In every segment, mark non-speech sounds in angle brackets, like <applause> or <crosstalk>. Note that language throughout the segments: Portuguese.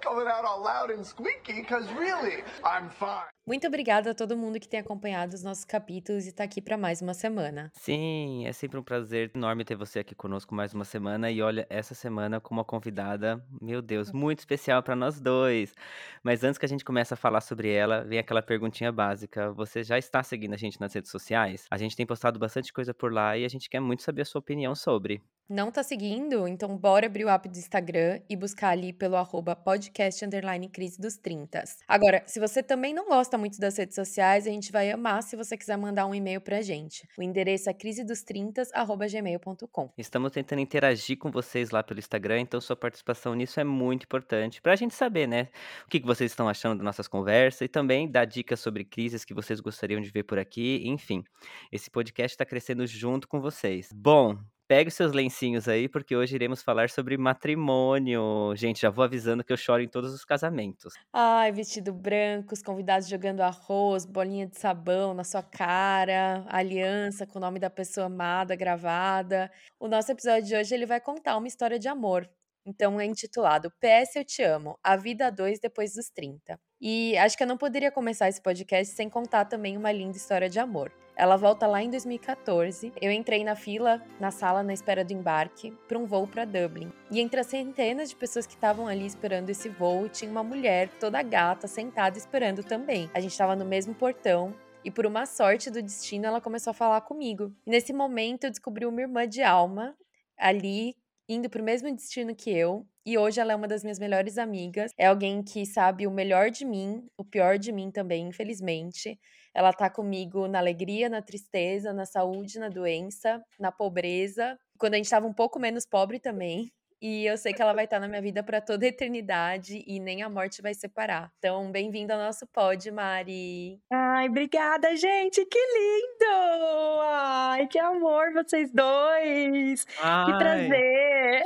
Coming out all loud and squeaky because really, I'm fine. Muito obrigada a todo mundo que tem acompanhado os nossos capítulos e está aqui para mais uma semana. Sim, é sempre um prazer enorme ter você aqui conosco mais uma semana. E olha, essa semana com uma convidada, meu Deus, muito especial para nós dois. Mas antes que a gente comece a falar sobre ela, vem aquela perguntinha básica. Você já está seguindo a gente nas redes sociais? A gente tem postado bastante coisa por lá e a gente quer muito saber a sua opinião sobre. Não tá seguindo? Então bora abrir o app do Instagram e buscar ali pelo arroba podcast underline crise dos 30. Agora, se você também não gosta muito das redes sociais, a gente vai amar se você quiser mandar um e-mail pra gente. O endereço é crisedos30@gmail.com. Estamos tentando interagir com vocês lá pelo Instagram, então sua participação nisso é muito importante pra gente saber, né, o que vocês estão achando das nossas conversas e também dar dicas sobre crises que vocês gostariam de ver por aqui, enfim. Esse podcast está crescendo junto com vocês. Bom, Pegue os seus lencinhos aí, porque hoje iremos falar sobre matrimônio. Gente, já vou avisando que eu choro em todos os casamentos. Ai, vestido branco, os convidados jogando arroz, bolinha de sabão na sua cara, aliança com o nome da pessoa amada gravada. O nosso episódio de hoje ele vai contar uma história de amor. Então é intitulado PS Eu Te Amo, A Vida a Dois Depois dos 30. E acho que eu não poderia começar esse podcast sem contar também uma linda história de amor. Ela volta lá em 2014. Eu entrei na fila, na sala, na espera do embarque, para um voo para Dublin. E entre as centenas de pessoas que estavam ali esperando esse voo, tinha uma mulher toda gata sentada esperando também. A gente estava no mesmo portão. E por uma sorte do destino, ela começou a falar comigo. E nesse momento, eu descobri uma irmã de alma ali indo para o mesmo destino que eu, e hoje ela é uma das minhas melhores amigas. É alguém que sabe o melhor de mim, o pior de mim também, infelizmente. Ela tá comigo na alegria, na tristeza, na saúde, na doença, na pobreza, quando a gente tava um pouco menos pobre também. E eu sei que ela vai estar na minha vida para toda a eternidade e nem a morte vai separar. Então, bem-vinda ao nosso pod, Mari. Ai, obrigada, gente. Que lindo! Ai, que amor vocês dois. Ai. Que prazer.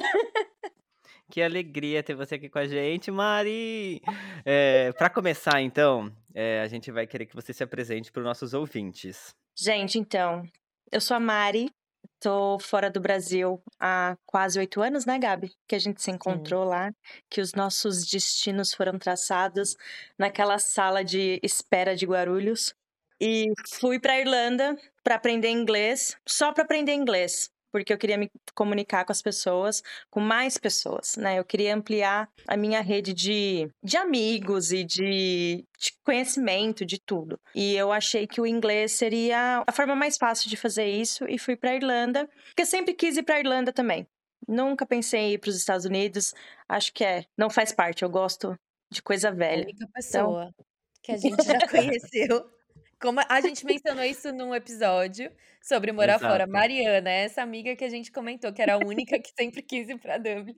Que alegria ter você aqui com a gente, Mari! É, para começar, então, é, a gente vai querer que você se apresente para os nossos ouvintes. Gente, então, eu sou a Mari, tô fora do Brasil há quase oito anos, né, Gabi? Que a gente se encontrou Sim. lá, que os nossos destinos foram traçados naquela sala de espera de Guarulhos. E fui para Irlanda para aprender inglês, só para aprender inglês porque eu queria me comunicar com as pessoas, com mais pessoas, né? Eu queria ampliar a minha rede de, de amigos e de, de conhecimento, de tudo. E eu achei que o inglês seria a forma mais fácil de fazer isso e fui para Irlanda, porque eu sempre quis ir para Irlanda também. Nunca pensei em ir para os Estados Unidos. Acho que é, não faz parte. Eu gosto de coisa velha. A única então pessoa então... que a gente já <laughs> conheceu como a gente mencionou isso num episódio sobre morar Exato. fora. Mariana, essa amiga que a gente comentou, que era a única que sempre quis ir pra Dublin.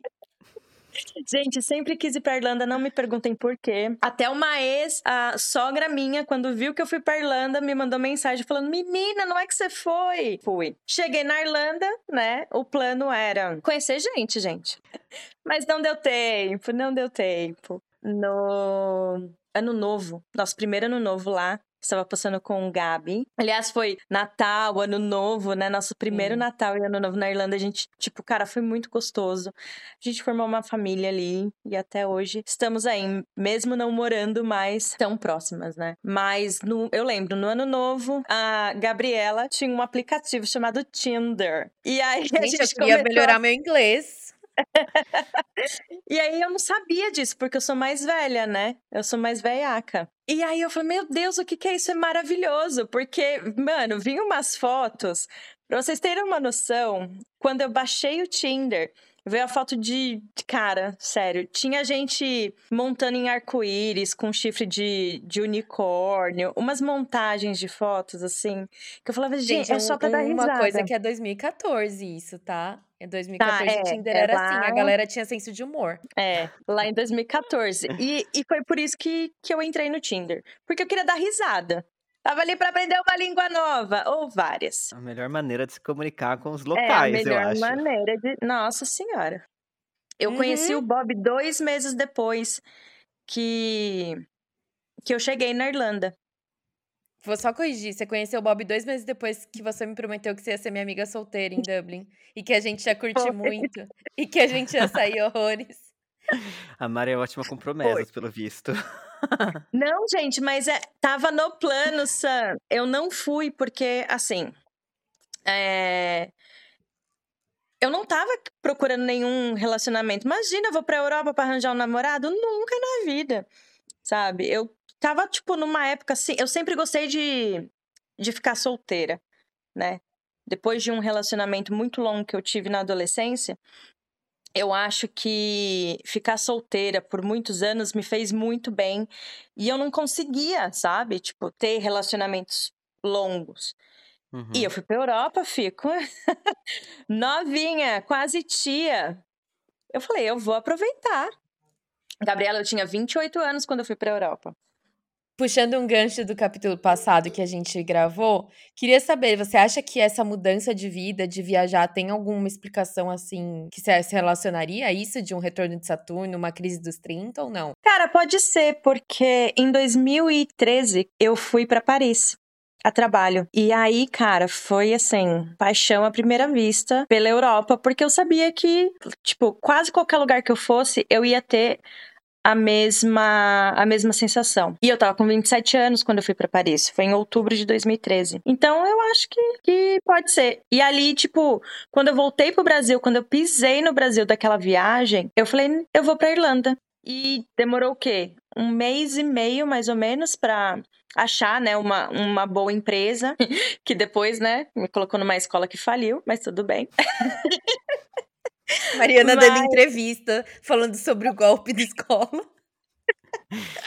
Gente, sempre quis ir pra Irlanda, não me perguntem por quê. Até uma ex, a sogra minha, quando viu que eu fui pra Irlanda, me mandou mensagem falando: Menina, não é que você foi? Fui. Cheguei na Irlanda, né? O plano era conhecer gente, gente. Mas não deu tempo, não deu tempo. No ano novo, nosso primeiro ano novo lá, estava passando com o Gabi. Aliás, foi Natal, Ano Novo, né? Nosso primeiro Sim. Natal e Ano Novo na Irlanda. A gente, tipo, cara, foi muito gostoso. A gente formou uma família ali e até hoje estamos aí, mesmo não morando mais tão próximas, né? Mas no, eu lembro, no Ano Novo, a Gabriela tinha um aplicativo chamado Tinder. E aí gente, a gente eu queria melhorar meu inglês. <laughs> e aí eu não sabia disso, porque eu sou mais velha, né? Eu sou mais velhaca. E aí eu falei, meu Deus, o que, que é isso? É maravilhoso, porque, mano, vinham umas fotos. Pra vocês terem uma noção, quando eu baixei o Tinder, Veio a foto de, cara, sério. Tinha gente montando em arco-íris com chifre de, de unicórnio, umas montagens de fotos, assim. Que eu falava, gente, é só pra dar risada. Uma coisa que é 2014 isso, tá? Em 2014 Tá, é, o Tinder é era lá- assim, a galera tinha senso de humor. É, lá em 2014. E, e foi por isso que, que eu entrei no Tinder. Porque eu queria dar risada. Tava ali pra aprender uma língua nova, ou várias. A melhor maneira de se comunicar com os é a locais, eu melhor acho. maneira de. Nossa Senhora. Eu conheci Uhum. o Bob dois meses depois que, que eu cheguei na Irlanda. Vou só corrigir, você conheceu o Bob dois meses depois que você me prometeu que você ia ser minha amiga solteira em Dublin. e que a gente ia <laughs> curtir Foi. muito. E que a gente ia sair horrores. <laughs> A Mari é ótima com promessas, pelo visto. Não, gente, mas é, tava no plano, Sam. Eu não fui porque, assim, é, eu não tava procurando nenhum relacionamento. Imagina, eu vou pra Europa pra arranjar um namorado? Nunca na vida, sabe? Eu tava, tipo, numa época assim. Eu sempre gostei de, de ficar solteira, né? Depois de um relacionamento muito longo que eu tive na adolescência, eu acho que ficar solteira por muitos anos me fez muito bem. E eu não conseguia, sabe? Tipo, ter relacionamentos longos. Uhum. E eu fui pra Europa, fico <laughs> novinha, quase tia. Eu falei, eu vou aproveitar. Gabriela, eu tinha 28 anos quando eu fui pra Europa. Puxando um gancho do capítulo passado que a gente gravou, queria saber, você acha que essa mudança de vida, de viajar, tem alguma explicação assim que se relacionaria a isso de um retorno de Saturno, uma crise dos 30 ou não? Cara, pode ser, porque em 2013 eu fui pra Paris a trabalho. E aí, cara, foi assim, paixão à primeira vista pela Europa, porque eu sabia que, tipo, quase qualquer lugar que eu fosse, eu ia ter a mesma a mesma sensação. E eu tava com 27 anos quando eu fui pra Paris, foi em outubro de 2013. Então eu acho que, que pode ser. E ali, tipo, quando eu voltei pro Brasil, quando eu pisei no Brasil daquela viagem, eu falei, eu vou pra Irlanda. E demorou o quê? Um mês e meio, mais ou menos, pra achar, né, uma, uma boa empresa, <laughs> que depois, né, me colocou numa escola que faliu, mas tudo bem. <laughs> Mariana dando Mas- entrevista, falando sobre o golpe da escola.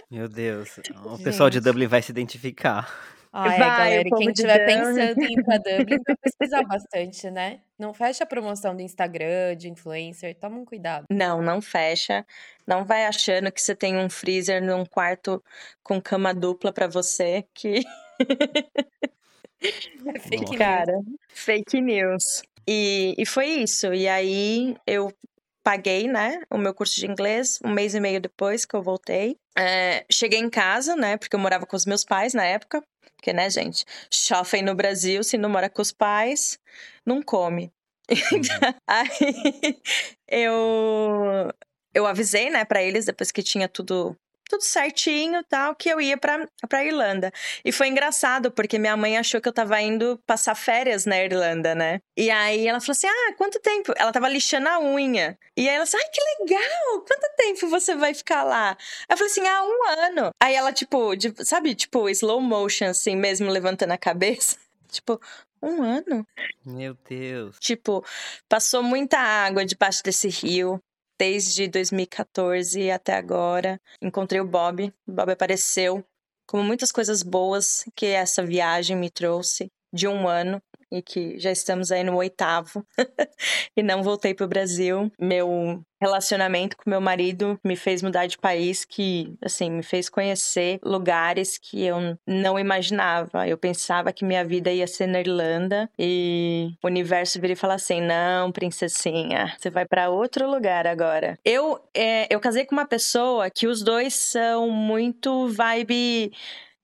Meu Deus. O pessoal de Gente. Dublin vai se identificar. Ah, é, Vai, galera. Quem estiver pensando em ir pra <laughs> Dublin, vai pesquisar bastante, né? Não fecha a promoção do Instagram, de influencer. Toma um cuidado. Não, não fecha. Não vai achando que você tem um freezer num quarto com cama dupla pra você, que <laughs> É fake news. Cara, fake news. E, e foi isso. E aí eu paguei, né, o meu curso de inglês um mês e meio depois que eu voltei. É, cheguei em casa, né, porque eu morava com os meus pais na época. Porque, né, gente, shopping no Brasil, se não mora com os pais, não come. <laughs> Aí eu, eu avisei, né, pra eles depois que tinha tudo tudo certinho tal, que eu ia pra, pra Irlanda. E foi engraçado, porque minha mãe achou que eu tava indo passar férias na Irlanda, né? E aí ela falou assim: Ah, quanto tempo? Ela tava lixando a unha. E aí ela disse: Ai, que legal! Quanto tempo você vai ficar lá? Eu falei assim: Ah, um ano. Aí ela, tipo, de- sabe, tipo, slow motion, assim, mesmo levantando a cabeça. <laughs> Tipo, um ano? Meu Deus. Tipo, passou muita água debaixo desse rio. Desde 2014 até agora. Encontrei o Bob. O Bob apareceu. Como muitas coisas boas que essa viagem me trouxe de um ano. E que já estamos aí no oitavo. <laughs> e não voltei pro Brasil. Meu relacionamento com meu marido me fez mudar de país, que, assim, me fez conhecer lugares que eu não imaginava. Eu pensava que minha vida ia ser na Irlanda e o universo vira e fala assim: não, princesinha, você vai pra outro lugar agora. Eu, é, eu casei com uma pessoa que os dois são muito vibe.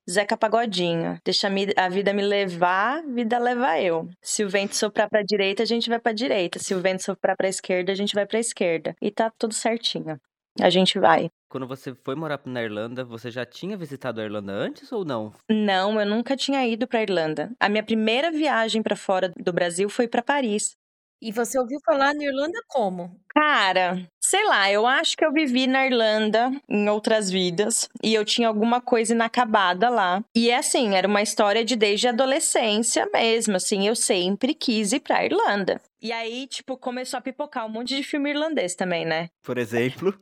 Zeca Pagodinho. Deixa a vida me levar, a vida leva eu. Se o vento soprar pra direita, a gente vai pra direita. Se o vento soprar pra esquerda, a gente vai pra esquerda. E tá tudo certinho. A gente vai. Quando você foi morar na Irlanda, você já tinha visitado a Irlanda antes ou não? Não, eu nunca tinha ido pra Irlanda. A minha primeira viagem pra fora do Brasil foi pra Paris. E você ouviu falar na Irlanda como? Cara, sei lá, eu acho que eu vivi na Irlanda em outras vidas e eu tinha alguma coisa inacabada lá. E é assim, era uma história de desde a adolescência mesmo, assim, eu sempre quis ir pra Irlanda. E aí, tipo, começou a pipocar um monte de filme irlandês também, né? Por exemplo.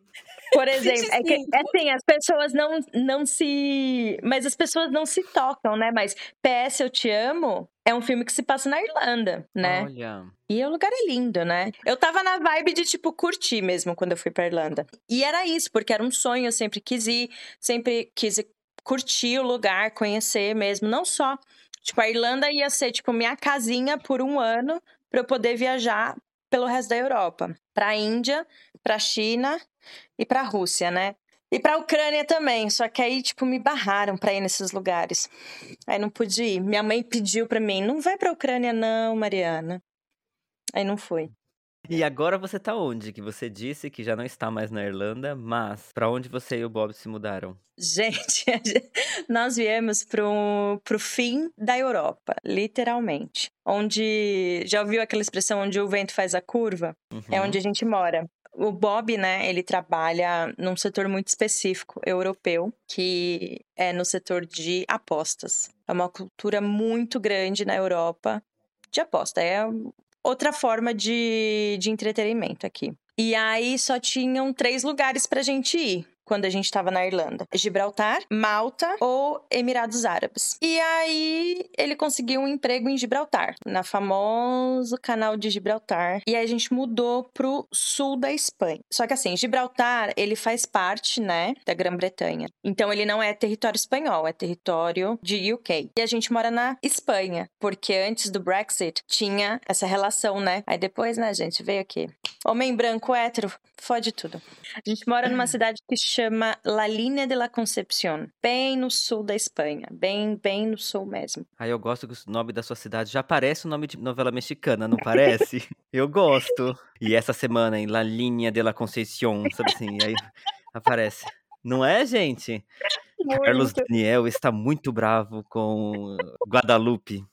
Por <laughs> exemplo, é que é assim, as pessoas não, não se. Mas as pessoas não se tocam, né? Mas PS Eu Te Amo é um filme que se passa na Irlanda, né? Olha. E o lugar é lindo, né? Eu tava na vibe de, tipo, curtir mesmo quando eu fui pra Irlanda. E era isso, porque era um sonho, eu sempre quis ir, sempre quis curtir o lugar, conhecer mesmo. Não só. Tipo, a Irlanda ia ser, tipo, minha casinha por um ano para eu poder viajar pelo resto da Europa. Pra Índia, pra China e pra Rússia, né? E pra Ucrânia também, só que aí, tipo, me barraram pra ir nesses lugares. Aí não pude ir. Minha mãe pediu pra mim, não vai pra Ucrânia não, Mariana. Aí não fui. E agora você tá onde? Que você disse que já não está mais na Irlanda, mas pra onde você e o Bob se mudaram? Gente, <laughs> nós viemos pro, pro fim da Europa, literalmente. Onde, já ouviu aquela expressão onde o vento faz a curva? É Uhum. onde a gente mora. O Bob, né, ele trabalha num setor muito específico, europeu, que é no setor de apostas. É uma cultura muito grande na Europa de aposta. É outra forma de, de entretenimento aqui. E aí só tinham três lugares pra gente ir quando a gente tava na Irlanda: Gibraltar, Malta ou Emirados Árabes. E aí ele conseguiu um emprego em Gibraltar, na famoso canal de Gibraltar. E aí a gente mudou pro sul da Espanha. Só que assim, Gibraltar, ele faz parte, né, da Grã-Bretanha. Então ele não é território espanhol, é território de UK. E a gente mora na Espanha, porque antes do Brexit tinha essa relação, né? Aí depois, né, gente, veio aqui. Homem branco hétero, fode tudo. A gente mora numa cidade que chama La Línea de la Concepción, bem no sul da Espanha, bem, bem no sul mesmo. Aí eu gosto que o nome da sua cidade já parece o nome de novela mexicana, não parece? <laughs> eu gosto. E essa semana em La Linha de la Conceição, sabe assim, aí aparece. Não é, gente? Carlos Daniel está muito bravo com Guadalupe.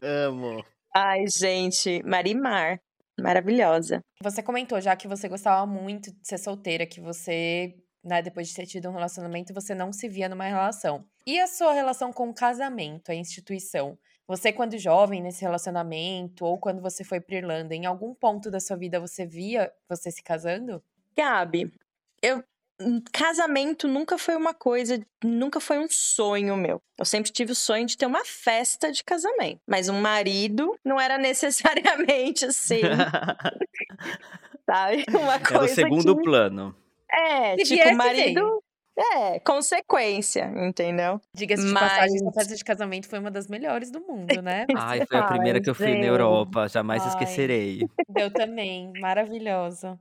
Amo. Ai, gente, Marimar, maravilhosa. Você comentou já que você gostava muito de ser solteira, que você, né, depois de ter tido um relacionamento, você não se via numa relação. E a sua relação com o casamento, a instituição? Você, quando jovem, nesse relacionamento, ou quando você foi pra Irlanda, em algum ponto da sua vida você via você se casando? Gabi, eu casamento nunca foi uma coisa, nunca foi um sonho meu. Eu sempre tive o sonho de ter uma festa de casamento, mas um marido não era <laughs> necessariamente assim, <laughs> sabe? <laughs> Uma É do coisa segundo que plano. é, Se tipo que marido é consequência, entendeu? Diga-se de passagem, sua Mas- festa de casamento foi uma das melhores do mundo, né? Ai, foi a primeira que eu fui na. Europa, jamais Ai. esquecerei. Eu também, maravilhosa.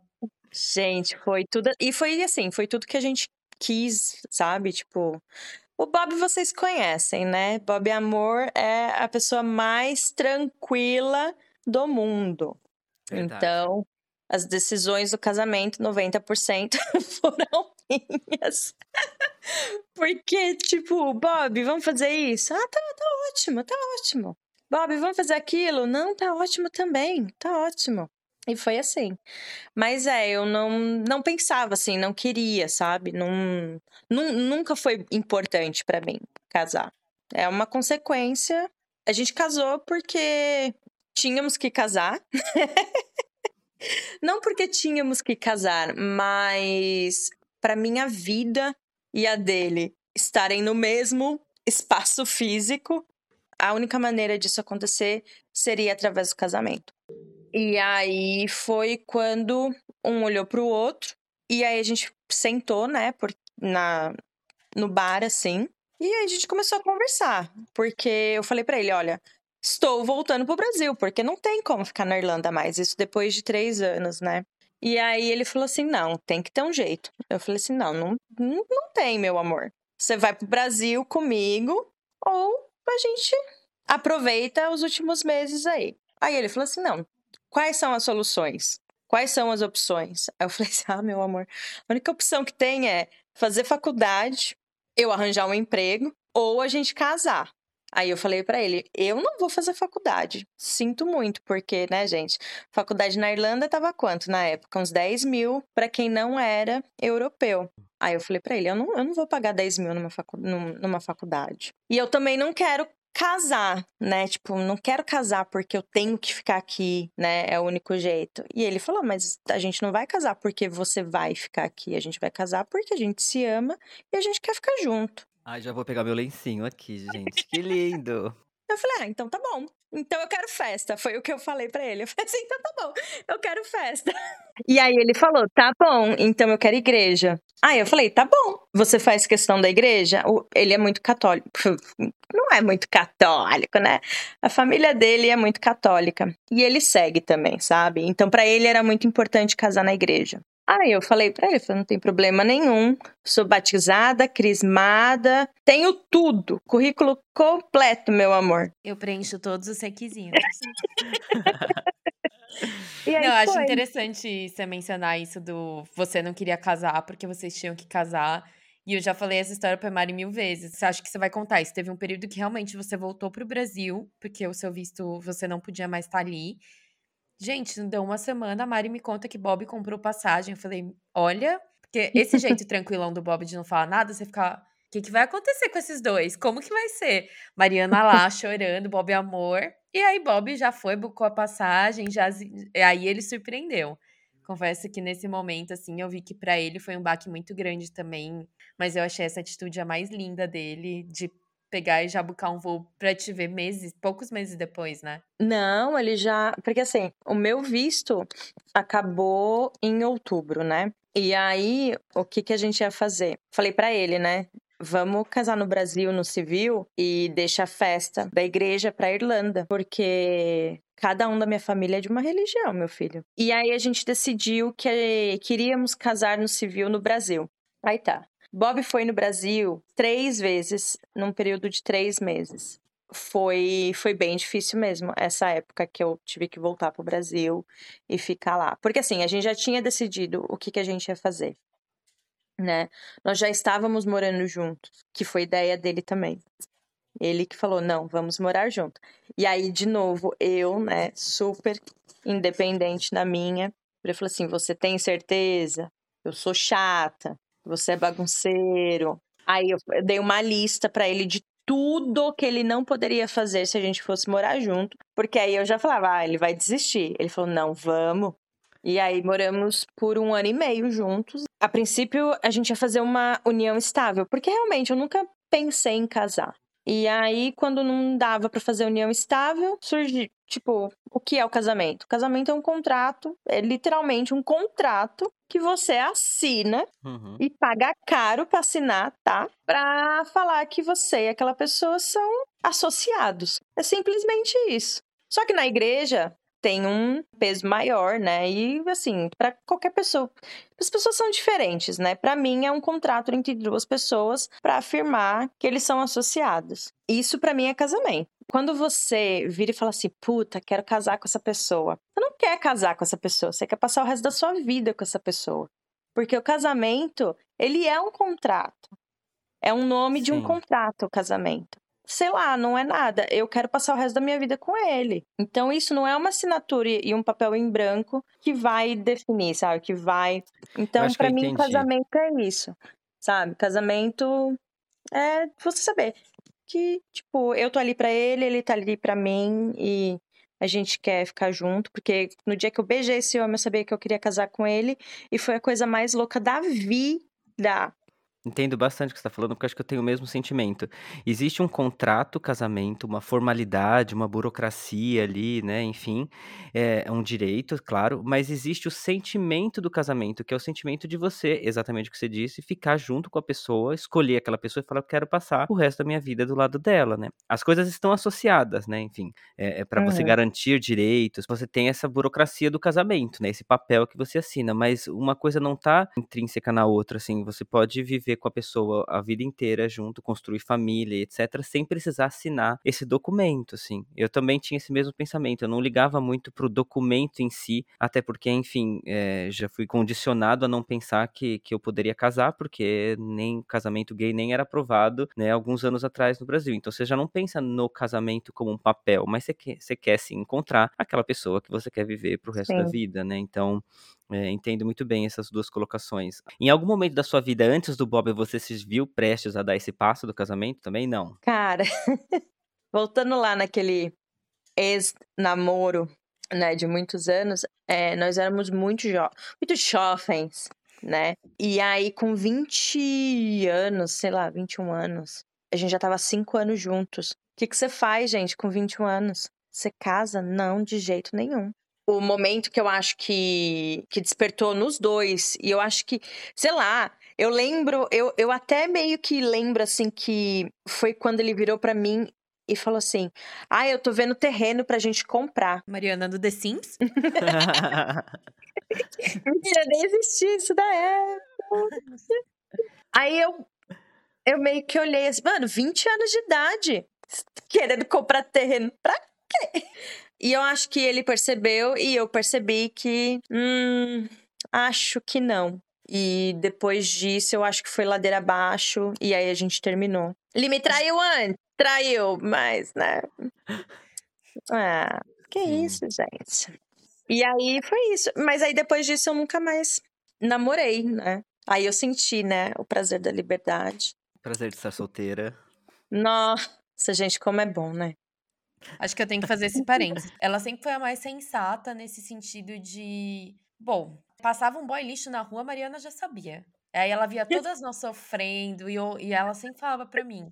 Gente, foi tudo. E foi assim, foi tudo que a gente quis, sabe? Tipo, o Bob vocês conhecem, né? Bob Amor é a pessoa mais tranquila do mundo. Verdade. Então, as decisões do casamento, 90% <laughs> foram minhas. Porque, tipo, Bob, vamos fazer isso? Ah, tá, tá ótimo, tá ótimo. Bob, vamos fazer aquilo? Não, tá ótimo também, tá ótimo. E foi assim. Mas é, eu não, não pensava assim, não queria, sabe? Nun- nunca foi importante pra mim casar. É uma consequência. A gente casou porque tínhamos que casar. <laughs> não porque tínhamos que casar, mas para minha vida e a dele estarem no mesmo espaço físico, a única maneira disso acontecer seria através do casamento. E aí foi quando um olhou pro outro e aí a gente sentou, né, por, na no bar assim. E aí a gente começou a conversar, porque eu falei pra ele, olha, estou voltando pro Brasil, porque não tem como ficar na Irlanda mais, isso depois de três anos, né? E aí ele falou assim, não, tem que ter um jeito. Eu falei assim, não, não, não, não tem, meu amor. Você vai pro Brasil comigo ou a gente aproveita os últimos meses aí. Aí ele falou assim, não, quais são as soluções? Quais são as opções? Aí eu <laughs> falei assim, ah, meu amor, a única opção que tem é fazer faculdade, eu arranjar um emprego ou a gente casar. Aí eu falei pra ele, eu não vou fazer faculdade. Sinto muito, porque, né, gente, faculdade na Irlanda tava quanto na época? Uns 10 mil pra quem não era europeu. Aí eu falei pra ele, eu não, eu não vou pagar 10 mil numa, facu num- numa faculdade. E eu também não quero casar, né? Tipo, não quero casar porque eu tenho que ficar aqui, né? É o único jeito. E ele falou: Mas a gente não vai casar porque você vai ficar aqui. A gente vai casar porque a gente se ama e a gente quer ficar junto. Ai, já vou pegar meu lencinho aqui, gente. Que lindo. Eu falei, ah, então tá bom. Então eu quero festa. Foi o que eu falei para ele. Eu falei assim, então tá bom, eu quero festa. E aí ele falou, tá bom, então eu quero igreja. Aí eu falei, tá bom. Você faz questão da igreja? Ele é muito católico. Não é muito católico, né? A família dele é muito católica. E ele segue também, sabe? Então para ele era muito importante casar na igreja. Aí eu falei para ele, falei, não tem problema nenhum, sou batizada, crismada, tenho tudo, currículo completo, meu amor. Eu preencho todos os requisitos. <laughs> não, eu acho interessante você mencionar isso do você não queria casar porque vocês tinham que casar. E eu já falei essa história pra Mari mil vezes. Você acha que você vai contar isso? Teve um período que realmente você voltou pro Brasil, porque o seu visto você não podia mais estar ali. Gente, não deu uma semana, a Mari me conta que Bob comprou passagem. Eu falei, olha, porque esse jeito <laughs> tranquilão do Bob de não falar nada, você fica. O que, que vai acontecer com esses dois? Como que vai ser? Mariana lá chorando, Bob amor. E aí Bob já foi, bucou a passagem, já aí ele surpreendeu. Confesso que nesse momento, assim, eu vi que para ele foi um baque muito grande também. Mas eu achei essa atitude a mais linda dele, de pegar e já buscar um voo pra te ver meses, poucos meses depois, né? Não, ele já. Porque assim, o meu visto acabou em outubro, né? E aí, o que, que a gente ia fazer? Falei para ele, né? Vamos casar no Brasil, no civil, e deixa a festa da igreja pra Irlanda, porque cada um da minha família é de uma religião, meu filho. E aí a gente decidiu que queríamos casar no civil no Brasil. Aí tá. Bob foi no Brasil três vezes num período de três meses. Foi, foi bem difícil mesmo essa época que eu tive que voltar para o Brasil e ficar lá. Porque assim, a gente já tinha decidido o que, que a gente ia fazer. Né? Nós já estávamos morando juntos, que foi ideia dele também. Ele que falou: não, vamos morar junto. E aí, de novo, eu, né, super independente na minha, ele falou assim: você tem certeza? Eu sou chata você é bagunceiro. Aí eu dei uma lista para ele de tudo que ele não poderia fazer se a gente fosse morar junto, porque aí eu já falava, ah, ele vai desistir. Ele falou, não, vamos. E aí moramos por um ano e meio juntos. A princípio, a gente ia fazer uma união estável, porque realmente eu nunca pensei em casar. E aí, quando não dava para fazer união estável, surgiu, tipo, o que é o casamento? O casamento é um contrato, é literalmente um contrato que você assina uhum. e paga caro para assinar, tá? Para falar que você e aquela pessoa são associados. É simplesmente isso. Só que na igreja, tem um peso maior, né? E assim, para qualquer pessoa, as pessoas são diferentes, né? Para mim é um contrato entre duas pessoas para afirmar que eles são associados. Isso para mim é casamento. Quando você vira e fala assim, puta, quero casar com essa pessoa. Você não quer casar com essa pessoa, você quer passar o resto da sua vida com essa pessoa. Porque o casamento, ele é um contrato. É um nome Sim. de um contrato, o casamento sei lá, não é nada. Eu quero passar o resto da minha vida com ele. Então, isso não é uma assinatura e um papel em branco que vai definir, sabe? Que vai. Então, para mim, entendi. casamento é isso, sabe? Casamento é você saber que, tipo, eu tô ali para ele, ele tá ali para mim e a gente quer ficar junto, porque no dia que eu beijei esse homem, eu sabia que eu queria casar com ele e foi a coisa mais louca da vida. Entendo bastante o que você está falando, porque acho que eu tenho o mesmo sentimento. Existe um contrato, casamento, uma formalidade, uma burocracia ali, né? Enfim, é um direito, claro, mas existe o sentimento do casamento, que é o sentimento de você, exatamente o que você disse, ficar junto com a pessoa, escolher aquela pessoa e falar, eu quero passar o resto da minha vida do lado dela, né? As coisas estão associadas, né? Enfim, é, é para você uhum. garantir direitos, você tem essa burocracia do casamento, né? Esse papel que você assina, mas uma coisa não tá intrínseca na outra, assim, você pode viver viver com a pessoa a vida inteira junto, construir família, etc., sem precisar assinar esse documento, assim. Eu também tinha esse mesmo pensamento, eu não ligava muito pro documento em si, até porque, enfim, é, já fui condicionado a não pensar que, que eu poderia casar, porque nem casamento gay nem era aprovado, né, alguns anos atrás no Brasil. Então você já não pensa no casamento como um papel, mas você quer, você quer sim encontrar aquela pessoa que você quer viver pro resto sim. da vida, né? Então, é, entendo muito bem essas duas colocações. Em algum momento da sua vida, antes do Bob, você se viu prestes a dar esse passo do casamento também? Não. Cara, <laughs> voltando lá naquele ex-namoro, né, de muitos anos, é, nós éramos muito, jo muito jovens, né? E aí, com 20 anos, sei lá, 21 anos, a gente já tava 5 anos juntos. O que, que você faz, gente, com 21 anos? Você casa? Não, de jeito nenhum. O momento que eu acho que, que despertou nos dois, e eu acho que, sei lá, eu lembro, eu, eu até meio que lembro, assim, que foi quando ele virou para mim e falou assim: Ah, eu tô vendo terreno pra gente comprar. Mariana do The Sims? <laughs> <laughs> Mentira, nem existia isso da época. Aí eu, eu meio que olhei assim, mano, 20 anos de idade, querendo comprar terreno pra quê? E eu acho que ele percebeu e eu percebi que, hum, acho que não. E depois disso, eu acho que foi ladeira abaixo e aí a gente terminou. Ele me traiu antes, traiu, mas, né? <laughs> Ah, que Sim. isso, gente. E aí foi isso. Mas aí depois disso eu nunca mais namorei, né? Aí eu senti, né, o prazer da liberdade. Prazer de estar solteira. Nossa, gente, como é bom, né? Acho que eu tenho que fazer esse parênteses. Ela sempre foi a mais sensata nesse sentido de. Bom, passava um boy lixo na rua, a Mariana já sabia. Aí ela via <laughs> todas nós sofrendo e, eu- e ela sempre falava pra mim: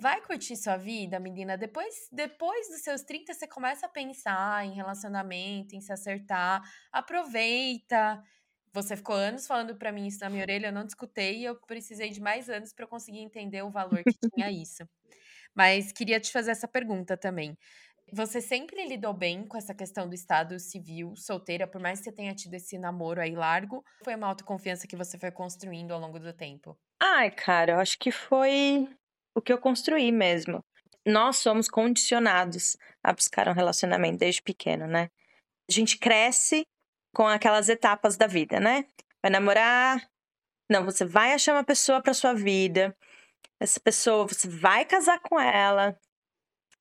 vai curtir sua vida, menina. Depois, depois dos seus 30, você começa a pensar em relacionamento, em se acertar. Aproveita. Você ficou anos falando pra mim isso na minha orelha, eu não discutei e eu precisei de mais anos pra eu conseguir entender o valor que tinha isso. Mas queria te fazer essa pergunta também. Você sempre lidou bem com essa questão do estado civil, solteira, por mais que você tenha tido esse namoro aí largo? Foi uma autoconfiança que você foi construindo ao longo do tempo? Ai, cara, eu acho que foi o que eu construí mesmo. Nós somos condicionados a buscar um relacionamento desde pequeno, né? A gente cresce com aquelas etapas da vida, né? Vai namorar, não, você vai achar uma pessoa para sua vida. Essa pessoa, você vai casar com ela.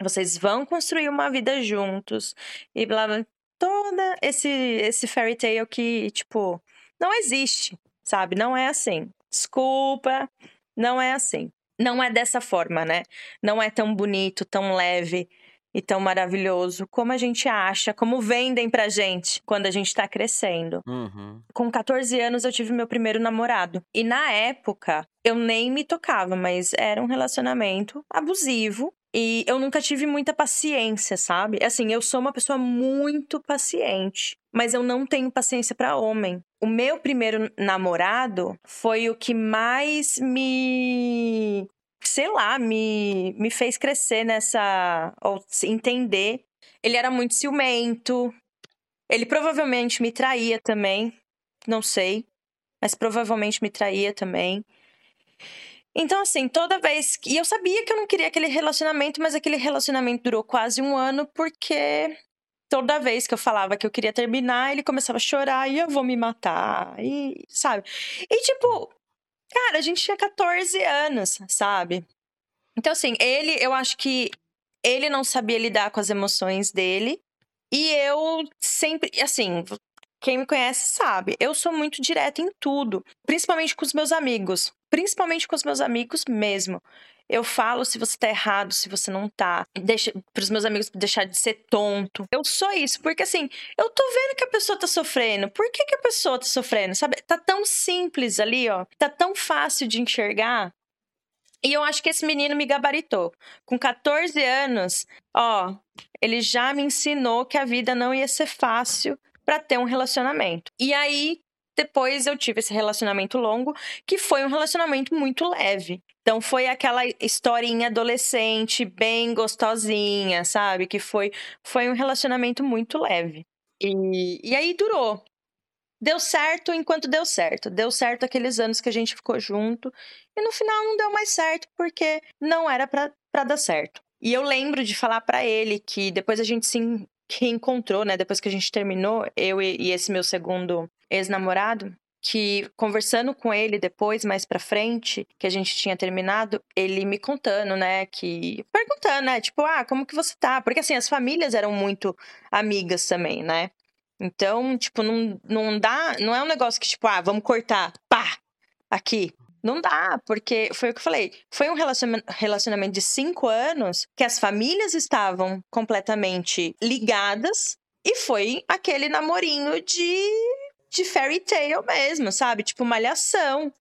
Vocês vão construir uma vida juntos e blá blá. Toda esse esse fairy tale que, tipo, não existe, sabe? Não é assim. Desculpa, não é assim. Não é dessa forma, né? Não é tão bonito, tão leve e tão maravilhoso como a gente acha, como vendem pra gente quando a gente tá crescendo. Uhum. Com 14 anos eu tive meu primeiro namorado. E na época eu nem me tocava, mas era um relacionamento abusivo. E eu nunca tive muita paciência, sabe? Assim, eu sou uma pessoa muito paciente, mas eu não tenho paciência pra homem. O meu primeiro namorado foi o que mais me sei lá, me, me fez crescer nessa. ou entender. Ele era muito ciumento. Ele provavelmente me traía também. Não sei. Mas provavelmente me traía também. Então, assim, toda vez. que- E eu sabia que eu não queria aquele relacionamento, mas aquele relacionamento durou quase um ano, porque toda vez que eu falava que eu queria terminar, ele começava a chorar e eu vou me matar. E, sabe? E, tipo, cara, a gente tinha 14 anos, sabe? Então, assim, ele, eu acho que ele não sabia lidar com as emoções dele. E eu sempre, assim, quem me conhece sabe, eu sou muito direta em tudo, principalmente com os meus amigos, principalmente com os meus amigos mesmo. Eu falo se você tá errado, se você não tá. Deixa pros meus amigos deixar de ser tonto. Eu sou isso, porque assim, eu tô vendo que a pessoa tá sofrendo. Por que, que a pessoa tá sofrendo? Sabe? Tá tão simples ali, ó. Tá tão fácil de enxergar. E eu acho que esse menino me gabaritou. Com 14 anos, ó, ele já me ensinou que a vida não ia ser fácil pra ter um relacionamento. E aí, depois eu tive esse relacionamento longo, que foi um relacionamento muito leve. Então foi aquela historinha adolescente, bem gostosinha, sabe? Que foi, foi um relacionamento muito leve. E, e aí durou. Deu certo enquanto deu certo. Deu certo aqueles anos que a gente ficou junto. E no final não deu mais certo porque não era pra dar certo. E eu lembro de falar pra ele que depois a gente se en- reencontrou, né? Depois que a gente terminou, eu e esse meu segundo ex-namorado, que conversando com ele depois, mais pra frente, que a gente tinha terminado, ele me contando, né, que perguntando, né, tipo, ah, como que você tá? Porque assim, as famílias eram muito amigas também, né? Então, tipo, não, não dá, não é um negócio que tipo, ah, vamos cortar, pá, aqui. Não dá, porque foi o que eu falei. Foi um relacionamento de cinco anos que as famílias estavam completamente ligadas e foi aquele namorinho de, de fairy tale mesmo, sabe? Tipo, malhação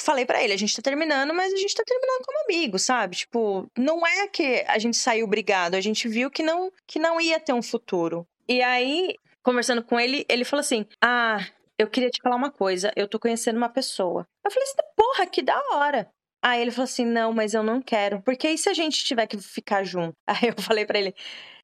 falei para ele, a gente tá terminando, mas a gente tá terminando como amigo, sabe? Tipo, não é que a gente saiu brigado, a gente viu que não que não ia ter um futuro. E aí, conversando com ele, ele falou assim: "Ah, eu queria te falar uma coisa, eu tô conhecendo uma pessoa". Eu falei assim: "Porra, que da hora". Aí ele falou assim: "Não, mas eu não quero, porque e se a gente tiver que ficar junto?". <laughs> Aí eu falei para ele: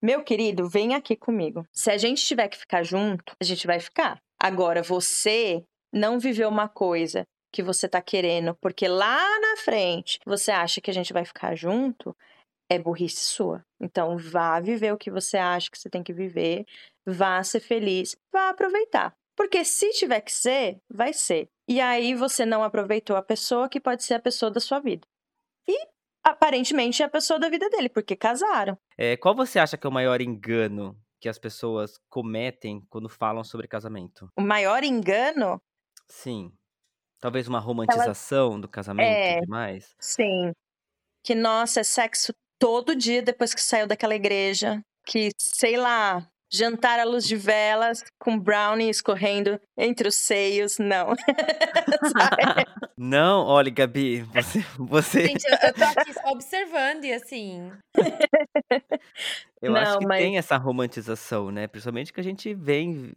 "Meu querido, vem aqui comigo. Se a gente tiver que ficar junto, a gente vai ficar. Agora você não viveu uma coisa que você tá querendo, porque lá na frente você acha que a gente vai ficar junto, é burrice sua. Então vá viver o que você acha que você tem que viver, vá ser feliz, vá aproveitar. Porque se tiver que ser, vai ser. E aí você não aproveitou a pessoa que pode ser a pessoa da sua vida. E aparentemente é a pessoa da vida dele, porque casaram. É, qual você acha que é o maior engano que as pessoas cometem quando falam sobre casamento? O maior engano? Sim. Talvez uma romantização Ela... do casamento é, demais? Sim. Que, nossa, é sexo todo dia depois que saiu daquela igreja. Que, sei lá, jantar à luz de velas com brownie escorrendo entre os seios, não. <laughs> <laughs> não, olha, Gabi, você. você... Gente, eu, eu tô aqui só observando e assim. <laughs> Eu não, acho que mas... tem essa romantização, né? Principalmente que a gente vem,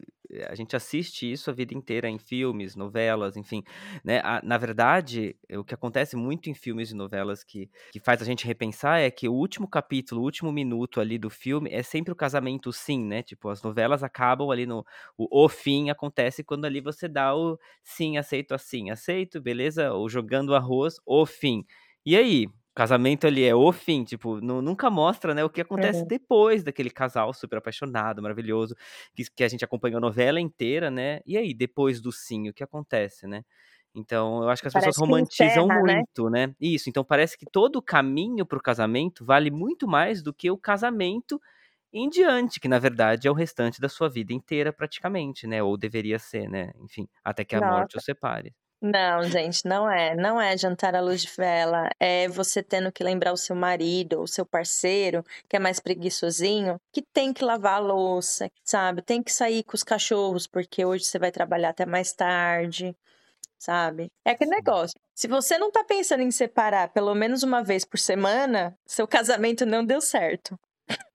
a gente assiste isso a vida inteira em filmes, novelas, enfim, né? A, na verdade, o que acontece muito em filmes e novelas que, que faz a gente repensar é que o último capítulo, o último minuto ali do filme é sempre o casamento sim, né? Tipo, as novelas acabam ali no o, o fim acontece quando ali você dá o sim, aceito assim, aceito, beleza? Ou jogando arroz, o fim. E aí, casamento ali é o fim, tipo, nunca mostra, né, o que acontece depois daquele casal super apaixonado, maravilhoso, que, que, a gente acompanha a novela inteira, né? E aí, depois do sim, o que acontece, né? Então, eu acho que as parece pessoas romantizam encerra, né? muito, né? né? Isso, então parece que todo o caminho para o casamento vale muito mais do que o casamento em diante, que na verdade é o restante da sua vida inteira praticamente, né? Ou deveria ser, né? Enfim, até que a Nossa. morte os separe. Não, gente, não é. Não é jantar à luz de vela. É você tendo que lembrar o seu marido, o seu parceiro, que é mais preguiçosinho, que tem que lavar a louça, sabe? Tem que sair com os cachorros, porque hoje você vai trabalhar até mais tarde, sabe? É aquele negócio. Se você não tá pensando em separar pelo menos uma vez por semana, seu casamento não deu certo.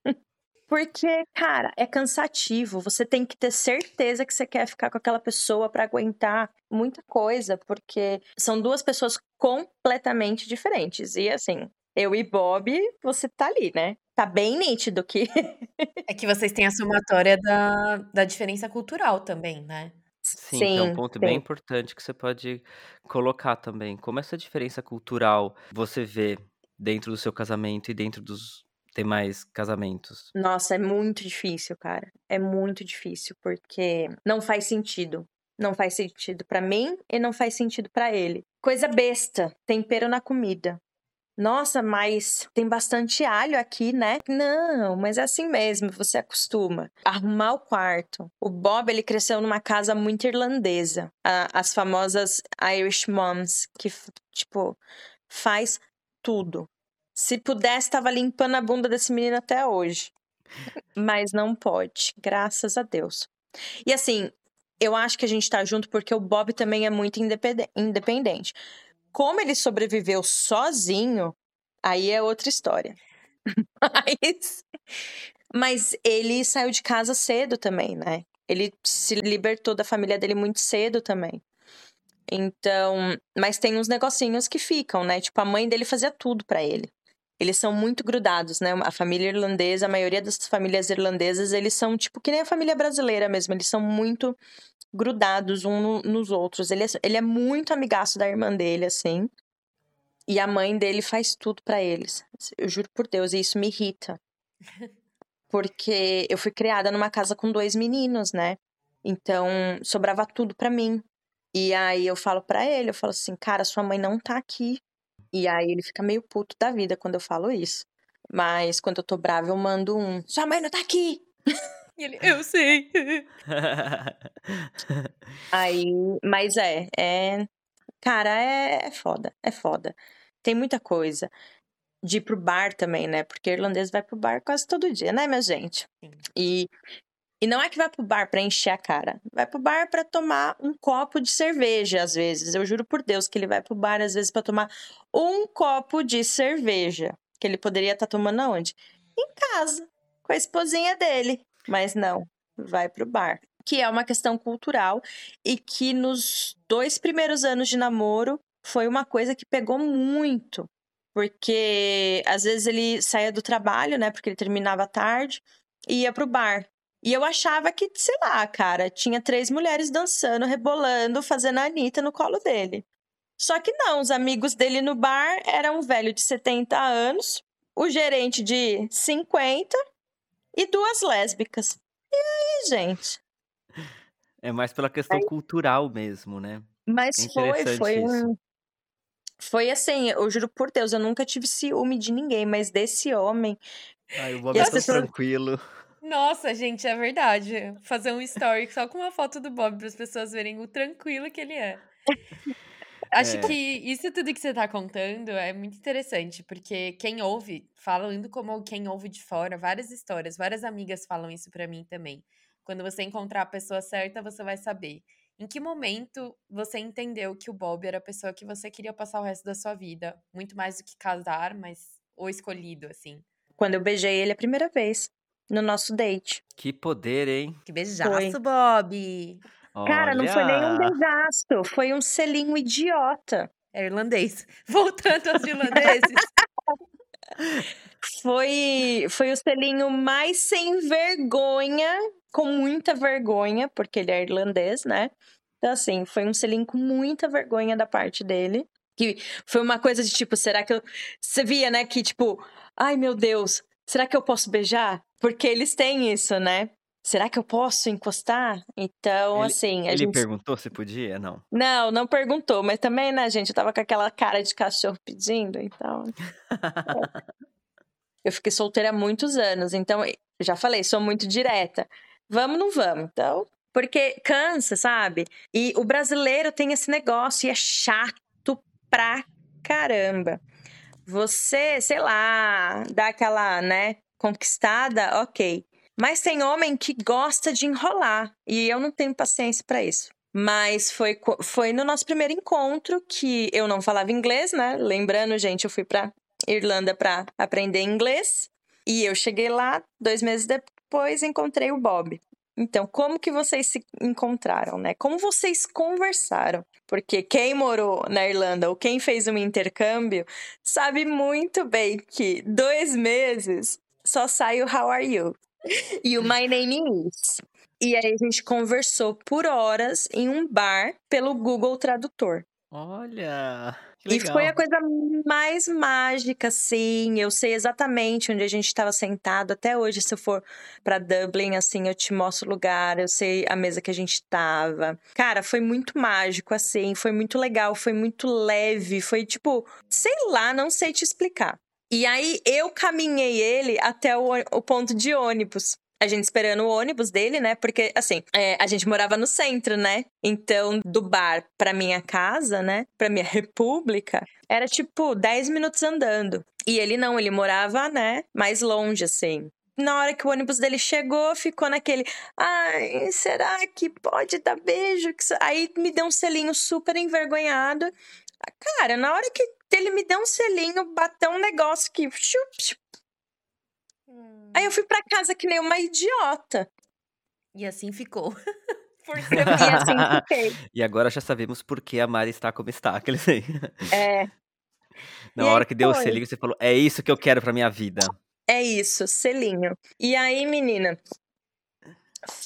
<laughs> Porque, cara, é cansativo. Você tem que ter certeza que você quer ficar com aquela pessoa para aguentar muita coisa, porque são duas pessoas completamente diferentes. E assim, eu e Bob, você tá ali, né? Tá bem nítido que. é que vocês têm a somatória da, da diferença cultural também, né? Sim, sim, que é um ponto sim. bem importante que você pode colocar também. Como essa diferença cultural você vê dentro do seu casamento e dentro dos, ter mais casamentos? Nossa, é muito difícil, cara. É muito difícil, porque não faz sentido. Não faz sentido para mim e não faz sentido para ele. Coisa besta, tempero na comida. Nossa, mas tem bastante alho aqui, né? Não, mas é assim mesmo, você acostuma. Arrumar o quarto. O Bob, ele cresceu numa casa muito irlandesa. as famosas Irish Moms, que, tipo, faz tudo. Se pudesse, estava limpando a bunda desse menino até hoje. Mas não pode, graças a Deus. E assim, eu acho que a gente tá junto porque o Bob também é muito independente. Como ele sobreviveu sozinho, aí é outra história. <laughs> Mas, mas ele saiu de casa cedo também, né? Ele se libertou da família dele muito cedo também. Então, mas tem uns negocinhos que ficam, né? Tipo, a mãe dele fazia tudo para ele eles são muito grudados, né? A família irlandesa, a maioria das famílias irlandesas, eles são tipo que nem a família brasileira mesmo, eles são muito grudados uns no, nos outros. Ele é, ele é muito amigaço da irmã dele, assim. E a mãe dele faz tudo para eles. Eu juro por Deus, e isso me irrita. <laughs> Porque eu fui criada numa casa com dois meninos, né? Então, sobrava tudo para mim. E aí eu falo para ele, eu falo assim, cara, sua mãe não tá aqui. E aí ele fica meio puto da vida quando eu falo isso. Mas quando eu tô brava, eu mando um: Sua mãe não tá aqui! <laughs> E ele, eu sei. <laughs> aí, mas é, é Cara, é, é foda, é foda. Tem muita coisa. De ir pro bar também, né? Porque irlandês vai pro bar quase todo dia, né, minha gente? Sim. E, e não é que vai pro bar pra encher a cara. Vai pro bar pra tomar um copo de cerveja, às vezes. Eu juro por Deus que ele vai pro bar, às vezes, pra tomar um copo de cerveja. Que ele poderia estar tomando aonde? Em casa, com a esposinha dele. Mas não, vai pro bar. Que é uma questão cultural e que nos dois primeiros anos de namoro foi uma coisa que pegou muito. Porque às vezes ele saía do trabalho, né? Porque ele terminava tarde e ia pro bar. E eu achava que, sei lá, cara, tinha três mulheres dançando, rebolando, fazendo a Anitta no colo dele. Só que não, os amigos dele no bar eram um velho de 70 anos, o gerente de 50 e duas lésbicas. E aí, gente? É mais pela questão cultural mesmo, né? Mas É foi, foi isso. Foi assim, eu juro por Deus, eu nunca tive ciúme de ninguém, mas desse homem. Ai, o E é tão pessoas- tranquilo. Nossa, gente, é verdade. Fazer um story só com uma foto do Bob para as pessoas verem o tranquilo que ele é. Acho É. que isso tudo que você tá contando é muito interessante, porque quem ouve, falando como quem ouve de fora, várias histórias, várias amigas falam isso pra mim também. Quando você encontrar a pessoa certa, você vai saber. Em que momento você entendeu que o Bob era a pessoa que você queria passar o resto da sua vida? Muito mais do que casar, mas o escolhido, assim. Quando eu beijei ele a primeira vez, no nosso date. Que poder, hein? Que beijaço, Bob! Cara, não foi nem um Olha! beijaço, foi um selinho idiota. É irlandês. <laughs> Voltando aos irlandeses. Foi, foi o selinho mais sem vergonha, com muita vergonha, porque ele é irlandês, né? Então, assim, foi um selinho com muita vergonha da parte dele. Que foi uma coisa de tipo, será que eu. Você via, né? Que tipo, ai meu Deus, será que eu posso beijar? Porque eles têm isso, né? Será que eu posso encostar? Então, Ele- assim, Ele gente. perguntou se podia? Não. Não, não perguntou, mas também, né, gente, eu tava com aquela cara de cachorro pedindo, então. <laughs> Eu fiquei solteira há muitos anos, então, eu já falei, sou muito direta. Vamos, não vamos. Então, porque cansa, sabe? E o brasileiro tem esse negócio e é chato pra caramba. Você, sei lá, dá aquela, né, conquistada, ok. Mas tem homem que gosta de enrolar e eu não tenho paciência pra isso. Mas foi, foi no nosso primeiro encontro que eu não falava inglês, né? Lembrando, gente, eu fui pra Irlanda pra aprender inglês. E eu cheguei lá, dois meses depois, encontrei o Bob. Então, como que vocês se encontraram, né? Como vocês conversaram? Porque quem morou na Irlanda ou quem fez um intercâmbio sabe muito bem que dois meses só sai o How are you? E o My name is. E aí a gente conversou por horas em um bar pelo Google Tradutor. Olha! E legal. foi a coisa mais mágica, assim. Eu sei exatamente onde a gente estava sentado. Até hoje, se eu for pra Dublin, assim, eu te mostro o lugar. Eu sei a mesa que a gente tava. Cara, foi muito mágico, assim. Foi muito legal, foi muito leve. Foi tipo, sei lá, não sei te explicar. E aí eu caminhei ele até o, o ponto de ônibus. A gente esperando o ônibus dele, né? Porque, assim, é, a gente morava no centro, né? Então, do bar pra minha casa, né? Pra minha <laughs> república, era tipo 10 minutos andando. E ele não, ele morava, né? Mais longe, assim. Na hora que o ônibus dele chegou, ficou naquele. Ai, será que pode dar beijo? Que isso-" Aí me deu um selinho super envergonhado. Cara, na hora que ele me deu um selinho, bateu um negócio que. chup, chup. Aí eu fui pra casa que nem uma idiota. E assim ficou. <laughs> Por ser E assim fiquei. E agora já sabemos por que a Mari está como está. Aqueles aí. É, Na E hora que deu o selinho, você falou: é isso que eu quero pra minha vida. é isso, selinho. E aí, menina,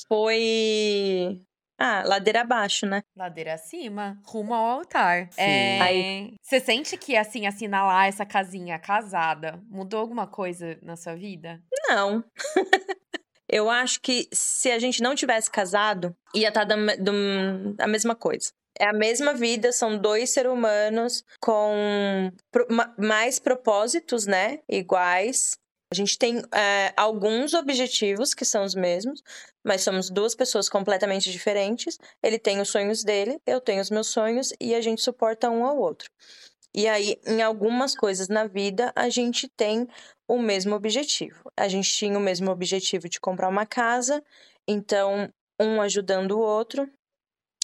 foi. Ah, ladeira abaixo, né? Ladeira acima, rumo ao altar. Sim. É, Aí- Você sente que, assim, assinalar essa casinha casada mudou alguma coisa na sua vida? Não. <laughs> Eu acho que se a gente não tivesse casado, ia estar da, me- do- a mesma coisa. É a mesma vida, são dois seres humanos com pro- ma- mais propósitos, né? Iguais. A gente tem é, alguns objetivos que são os mesmos, mas somos duas pessoas completamente diferentes. Ele tem os sonhos dele, eu tenho os meus sonhos e a gente suporta um ao outro. E aí, em algumas coisas na vida, a gente tem o mesmo objetivo. A gente tinha o mesmo objetivo de comprar uma casa, então, um ajudando o outro,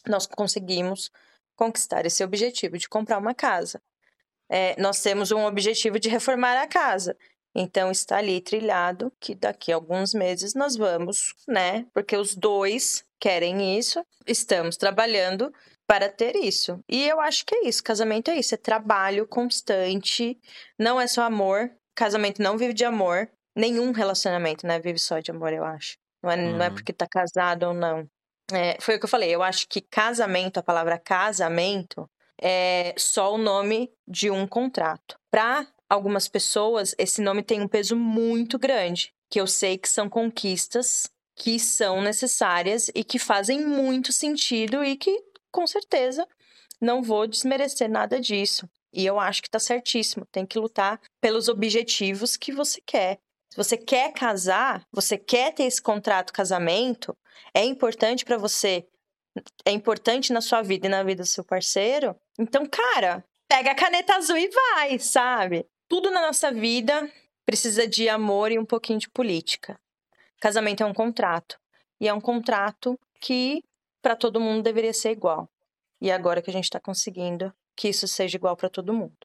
nós conseguimos conquistar esse objetivo de comprar uma casa. É, nós temos um objetivo de reformar a casa. Então está ali trilhado que daqui a alguns meses nós vamos, né? Porque os dois querem isso, estamos trabalhando para ter isso. E eu acho que é isso. Casamento é isso, é trabalho constante, não é só amor. Casamento não vive de amor. Nenhum relacionamento, né, vive só de amor, eu acho. Não é, não é uhum. porque tá casado ou não. É, foi o que eu falei. Eu acho que casamento, a palavra casamento, é só o nome de um contrato. Para algumas pessoas, esse nome tem um peso muito grande, que eu sei que são conquistas que são necessárias e que fazem muito sentido e que, com certeza, não vou desmerecer nada disso. E eu acho que tá certíssimo. Tem que lutar pelos objetivos que você quer. Se você quer casar, você quer ter esse contrato casamento, é importante para você, é importante na sua vida e na vida do seu parceiro. Então, cara, pega a caneta azul e vai, sabe? Tudo na nossa vida precisa de amor e um pouquinho de política. Casamento é um contrato. E é um contrato que para todo mundo deveria ser igual. E agora que a gente está conseguindo que isso seja igual para todo mundo.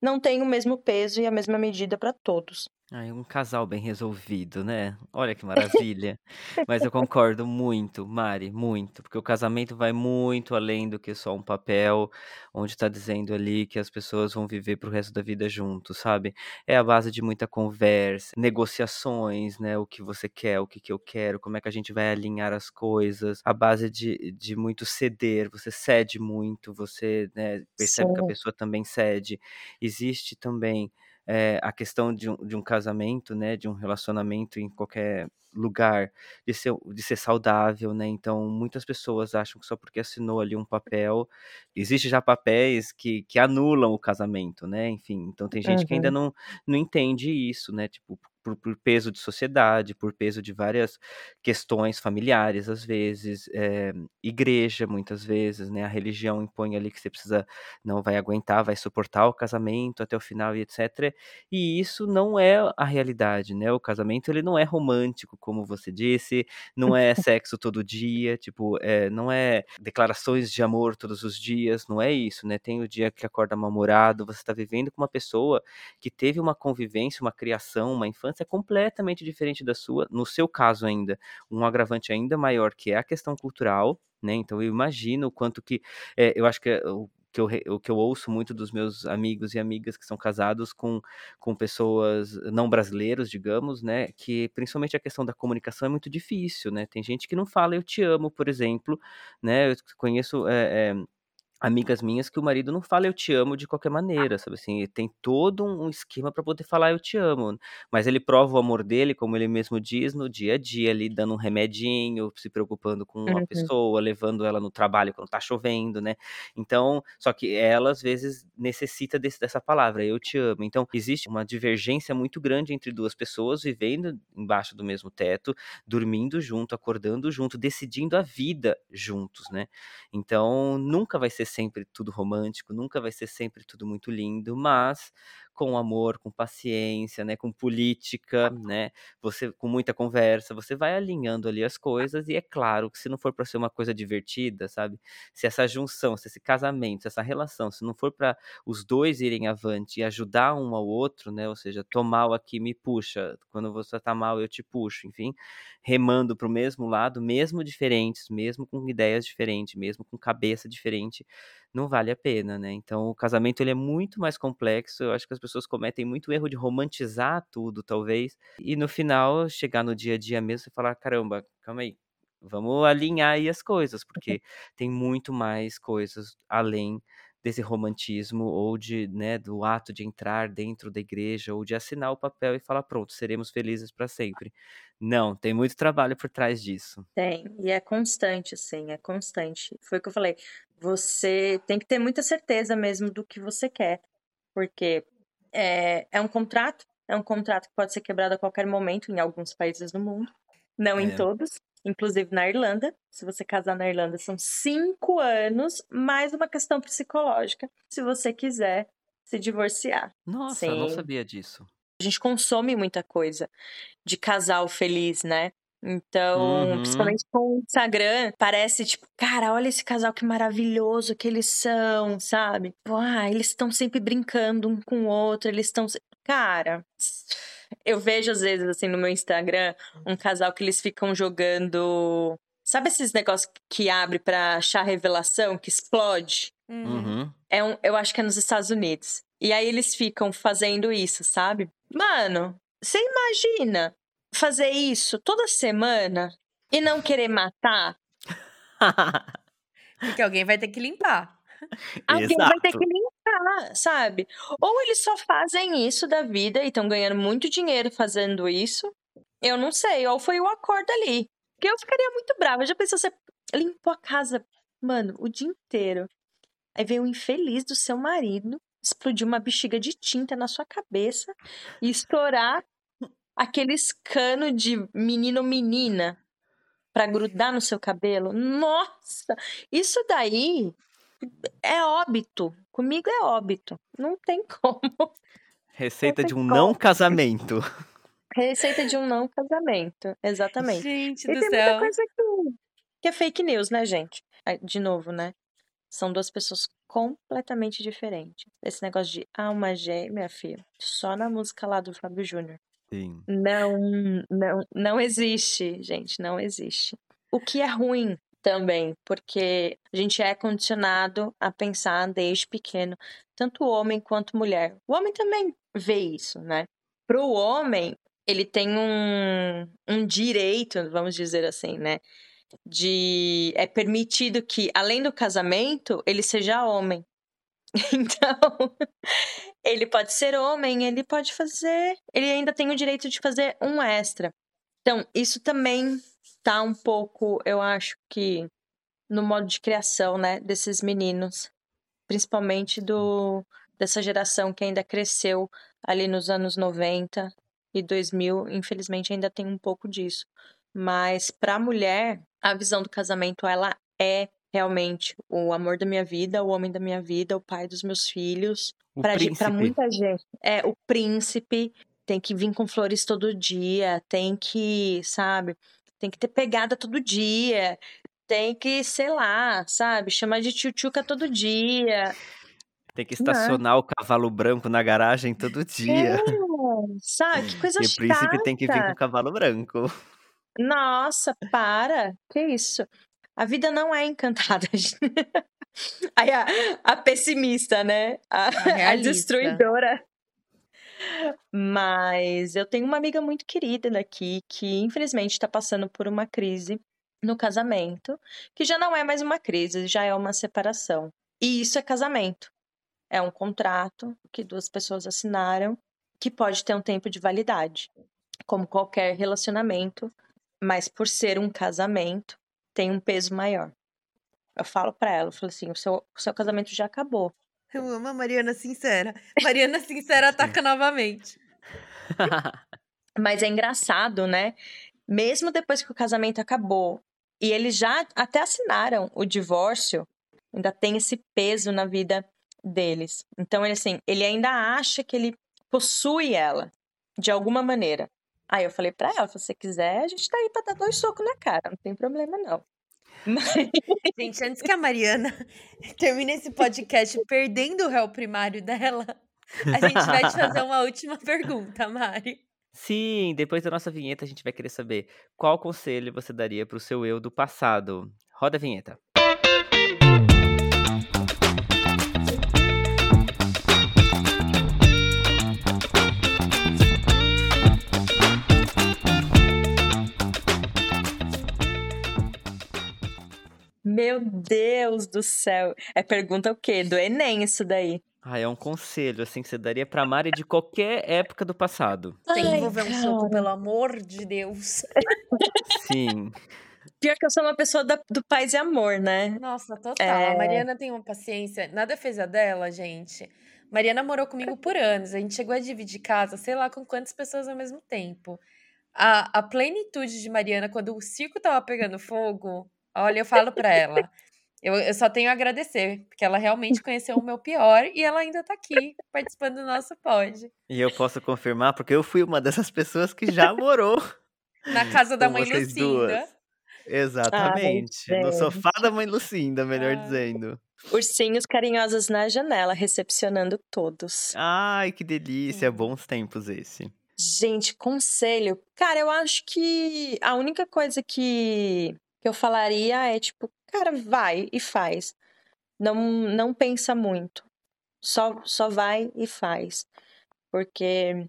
Não tem o mesmo peso e a mesma medida para todos. Ai, um casal bem resolvido, né? Olha que <laughs> maravilha. Mas eu concordo muito, Mari, muito, porque o casamento vai muito além do que só um papel, onde está dizendo ali que as pessoas vão viver pro resto da vida juntos, sabe? É a base de muita conversa, negociações, né? O que você quer, o que, que eu quero, como é que a gente vai alinhar as coisas, a base de, de muito ceder, você cede muito, você né, percebe que a pessoa também cede. Existe também é, a questão de um, de um casamento, né, de um relacionamento em qualquer lugar, de ser, de ser saudável, né? Então, muitas pessoas acham que só porque assinou ali um papel, existe já papéis que, que anulam o casamento, né? Enfim, então tem gente uhum. que ainda não, não entende isso, né? Tipo, por, por, peso de sociedade, por peso de várias questões familiares, às vezes, é, igreja, muitas vezes, né? A religião impõe ali que você precisa, não vai aguentar, vai suportar o casamento até o final e etc. E isso não é a realidade, né? O casamento, ele não é romântico, como você disse, não é <laughs> sexo todo dia, tipo, é, não é declarações de amor todos os dias, não é isso, né? Tem o dia que acorda mal-humorado, você está vivendo com uma pessoa que teve uma convivência, uma criação, uma infância é completamente diferente da sua, no seu caso ainda, um agravante ainda maior, que é a questão cultural, né? Então eu imagino o quanto que, é, eu acho que é o que eu, o que eu ouço muito dos meus amigos e amigas que são casados com, com pessoas não brasileiros, digamos, né? Que principalmente a questão da comunicação é muito difícil, né? Tem gente que não fala eu te amo, por exemplo, né? Eu conheço é, é, amigas minhas que o marido não fala eu te amo de qualquer maneira, sabe assim, tem todo um esquema para poder falar eu te amo, mas ele prova o amor dele, como ele mesmo diz, no dia a dia, ali dando um remedinho, se preocupando com uma uhum. pessoa, levando ela no trabalho quando tá chovendo, né? Então, só que ela às vezes necessita desse, dessa palavra, eu te amo. Então, existe uma divergência muito grande entre duas pessoas vivendo embaixo do mesmo teto, dormindo junto, acordando junto, decidindo a vida juntos, né? Então, nunca vai ser sempre tudo romântico, nunca vai ser sempre tudo muito lindo, mas com amor, com paciência, né, com política, né, você com muita conversa, você vai alinhando ali as coisas e é claro que se não for para ser uma coisa divertida, sabe? Se essa junção, se esse casamento, se essa relação, se não for para os dois irem avante e ajudar um ao outro, né, ou seja, tô mal aqui me puxa, quando você tá mal eu te puxo, enfim, remando para o mesmo lado, mesmo diferentes, mesmo com ideias diferentes, mesmo com cabeça diferente, não vale a pena, né? Então, o casamento ele é muito mais complexo. Eu acho que as pessoas cometem muito erro de romantizar tudo, talvez, e no final chegar no dia a dia mesmo e falar: caramba, calma aí, vamos alinhar aí as coisas, porque <laughs> tem muito mais coisas além desse romantismo ou de, né, do ato de entrar dentro da igreja ou de assinar o papel e falar pronto, seremos felizes para sempre. Não, tem muito trabalho por trás disso. Tem, e é constante, sim, é constante. Foi o que eu falei. Você tem que ter muita certeza mesmo do que você quer, porque é, é um contrato É um contrato que pode ser quebrado a qualquer momento em alguns países do mundo. Não em É. todos. Inclusive na Irlanda. Se você casar na Irlanda, são cinco anos, mais uma questão psicológica, se você quiser se divorciar. Nossa, eu não Sim. sabia disso. A gente consome muita coisa de casal feliz, né? Então, Uhum. principalmente com o Instagram, parece tipo, cara, olha esse casal que maravilhoso que eles são, sabe? Pô, Ah, eles estão sempre brincando um com o outro, eles estão. Cara, eu vejo às vezes assim no meu Instagram um casal que eles ficam jogando. Sabe esses negócios que abre pra achar revelação, que explode? Uhum. Uhum. É um, eu acho que é nos Estados Unidos. E aí eles ficam fazendo isso, sabe? Mano, você imagina fazer isso toda semana e não querer matar? <laughs> Porque alguém vai ter que limpar. Alguém vai ter Exato. que sabe? Ou eles só fazem isso da vida e estão ganhando muito dinheiro fazendo isso. Eu não sei, ou foi o acordo ali. Porque eu ficaria muito brava. Já pensou, você limpou a casa, mano, o dia inteiro. Aí veio o infeliz do seu marido, explodir uma bexiga de tinta na sua cabeça e estourar aqueles cano de menino menina pra grudar no seu cabelo. Nossa, isso daí é óbito. Comigo é óbito. Não tem <laughs> como. Receita de um tem não casamento. Receita de um não casamento. Exatamente. Gente E do tem céu. muita coisa que, que é fake news, né, gente? De novo, né? São duas pessoas completamente diferentes. Esse negócio de alma gêmea, filho, só na música lá do Fábio Júnior. Sim. Não, não, não existe, gente, não existe. O que é ruim também, porque a gente é condicionado a pensar desde pequeno, tanto homem quanto mulher. O homem também vê isso, né? Para o homem, ele tem um, um direito, vamos dizer assim, né? De é permitido que, além do casamento, ele seja homem. <laughs> Então, ele pode ser homem, ele pode fazer. Ele ainda tem o direito de fazer um extra. Então, isso também tá um pouco, eu acho que, no modo de criação, né, desses meninos. Principalmente do dessa geração que ainda cresceu ali nos anos 90 e 2000. Infelizmente, ainda tem um pouco disso. Mas, para a mulher, a visão do casamento, ela é realmente o amor da minha vida, o homem da minha vida, o pai dos meus filhos. Pra muita gente. É, o príncipe tem que vir com flores todo dia, tem que, sabe, tem que ter pegada todo dia, tem que, sei lá, sabe, chamar de tchutchuca todo dia. Tem que estacionar o cavalo branco na garagem todo dia. É, sabe, que coisa E o príncipe tem que vir com chata. o cavalo branco. Nossa, para. Que isso? A vida não é encantada. <laughs> Aí a, a pessimista, né? A, a realista. destruidora. Mas eu tenho uma amiga muito querida daqui que, infelizmente, está passando por uma crise no casamento, que já não é mais uma crise, já é uma separação. E isso é casamento. É um contrato que duas pessoas assinaram que pode ter um tempo de validade, como qualquer relacionamento, mas por ser um casamento, tem um peso maior. Eu falo pra ela, eu falo assim, o seu, o seu casamento já acabou. Eu amo a Mariana Sincera. <laughs> Mariana Sincera ataca novamente. <laughs> Mas é engraçado, né? Mesmo depois que o casamento acabou e eles já até assinaram o divórcio, ainda tem esse peso na vida deles. Então, ele assim, ele ainda acha que ele possui ela de alguma maneira. Aí eu falei pra ela, se você quiser, a gente tá aí pra dar dois socos na cara, não tem problema não. Mas, <laughs> Gente, antes que a Mariana <laughs> termine esse podcast perdendo o réu primário dela, a gente vai te fazer uma <laughs> última pergunta, Mari. Sim, depois da nossa vinheta a gente vai querer saber qual conselho você daria pro seu eu do passado. Roda a vinheta. Meu Deus do céu. É pergunta o quê? Do Enem isso daí. Ah, é um conselho assim que você daria pra Mari de qualquer época do passado. Tem que envolver um soco, pelo amor de Deus. Sim. Pior que eu sou uma pessoa da- do paz e amor, né? Nossa, total. É. A Mariana tem uma paciência. Nada fez a dela, gente. Mariana morou comigo por anos. A gente chegou a dividir casa, sei lá com quantas pessoas ao mesmo tempo. A, a plenitude de Mariana, quando o circo tava pegando fogo, olha, eu falo pra ela. Eu, eu só tenho a agradecer, porque ela realmente conheceu o meu pior e ela ainda tá aqui participando do nosso pod. E eu posso confirmar, porque eu fui uma dessas pessoas que já morou Na casa da mãe Lucinda. duas. Exatamente. no sofá da mãe Lucinda, melhor Ai. dizendo. Ursinhos carinhosos na janela, recepcionando todos. Ai, que delícia. Bons tempos esse. Gente, conselho. Cara, eu acho que a única coisa que, que eu falaria é tipo, cara, vai e faz. Não, não pensa muito. Só, só vai e faz. Porque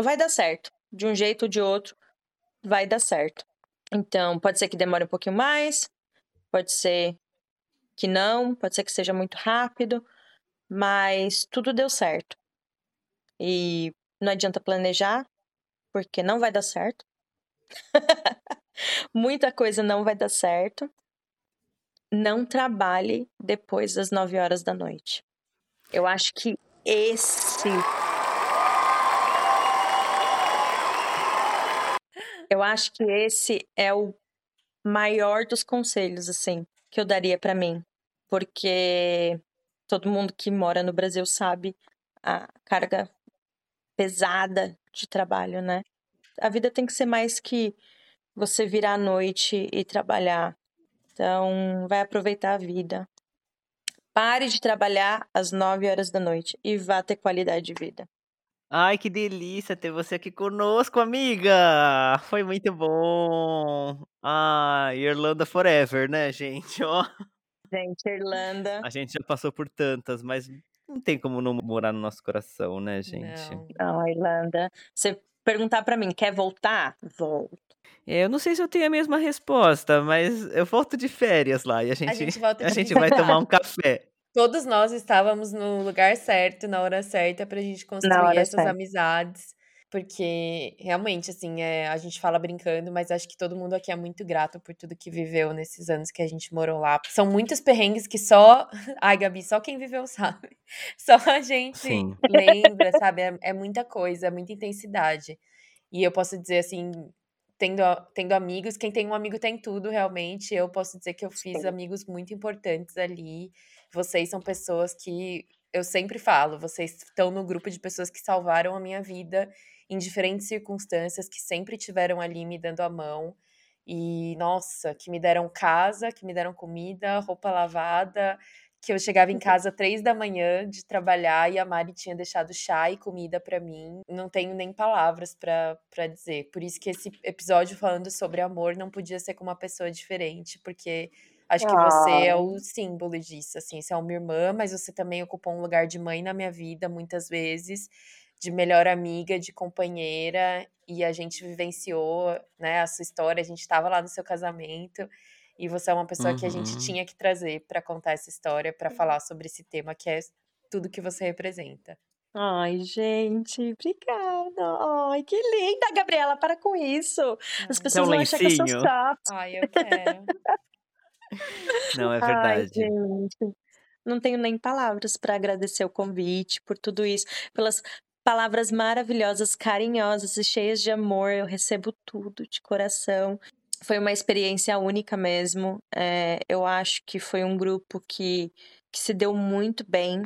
vai dar certo. De um jeito ou de outro, vai dar certo. Então, pode ser que demore um pouquinho mais, pode ser que não, pode ser que seja muito rápido, mas tudo deu certo. E não adianta planejar, porque não vai dar certo. <laughs> Muita coisa não vai dar certo. Não trabalhe depois das 9 horas da noite. Eu acho que esse. Eu acho que esse é o maior dos conselhos, assim, que eu daria pra mim. Porque todo mundo que mora no Brasil sabe a carga pesada de trabalho, né? A vida tem que ser mais que você virar à noite e trabalhar. Então, vai aproveitar a vida. Pare de trabalhar às 9 horas da noite e vá ter qualidade de vida. Ai, que delícia ter você aqui conosco, amiga! Foi muito bom! Ai, Irlanda Forever, né, gente? Ó, Gente, Irlanda. a gente já passou por tantas, mas não tem como não morar no nosso coração, né, gente? Não. Não, Irlanda. Você perguntar pra mim, quer voltar? Volto. É, Eu não sei se eu tenho a mesma resposta, mas eu volto de férias lá e a gente, gente volta <laughs> a gente vai tomar um café. Todos nós estávamos no lugar certo, na hora certa, pra gente construir essas certa. amizades. Porque realmente, assim, é, a gente fala brincando, mas acho que todo mundo aqui é muito grato por tudo que viveu nesses anos que a gente morou lá. São muitos perrengues que só. <laughs> Ai, Gabi, só quem viveu sabe. <laughs> Só a gente Sim. lembra, sabe? É, é muita coisa, é muita intensidade. E eu posso dizer, assim, tendo, tendo amigos, quem tem um amigo tem tudo, realmente. Eu posso dizer que eu fiz Sim. amigos muito importantes ali. Vocês são pessoas que eu sempre falo, vocês estão no grupo de pessoas que salvaram a minha vida em diferentes circunstâncias, que sempre tiveram ali me dando a mão. E, nossa, que me deram casa, que me deram comida, roupa lavada, que eu chegava em casa três da manhã de trabalhar e a Mari tinha deixado chá e comida pra mim. Não tenho nem palavras pra dizer. Por isso que esse episódio falando sobre amor não podia ser com uma pessoa diferente, porque acho que você é Ah. o símbolo disso, assim, você é uma irmã, mas você também ocupou um lugar de mãe na minha vida muitas vezes, de melhor amiga, de companheira, e a gente vivenciou, né, a sua história, a gente estava lá no seu casamento, e você é uma pessoa que a gente Uhum. tinha que trazer pra contar essa história, pra falar sobre esse tema que é tudo que você representa. Ai, gente, obrigada. Ai, que linda, Gabriela, para com isso. As Ai. pessoas vão achar que eu sou soft. Ai, eu quero. Não, é Ai, verdade. gente. Não tenho nem palavras para agradecer o convite, por tudo isso, pelas palavras maravilhosas, carinhosas e cheias de amor. Eu recebo tudo de coração. Foi uma experiência única mesmo. É, eu acho que foi um grupo que, que se deu muito bem.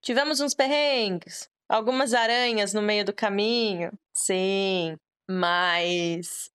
Tivemos uns perrengues, algumas aranhas no meio do caminho, sim, mas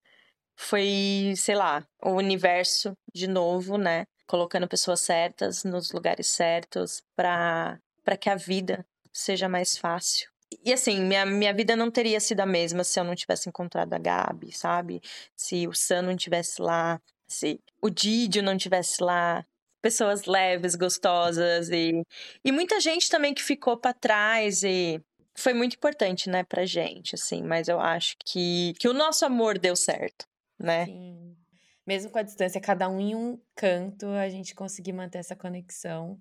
foi, sei lá, o universo de novo, né? Colocando pessoas certas nos lugares certos para para que a vida seja mais fácil. E assim, minha, minha vida não teria sido a mesma se eu não tivesse encontrado a Gabi, sabe? Se o Sam não tivesse lá, se o Didio não tivesse lá. Pessoas leves, gostosas e, e muita gente também que ficou para trás e foi muito importante, né, pra gente, assim, mas eu acho que, que o nosso amor deu certo, né? Sim. Mesmo com a distância, cada um em um canto, a gente conseguir manter essa conexão.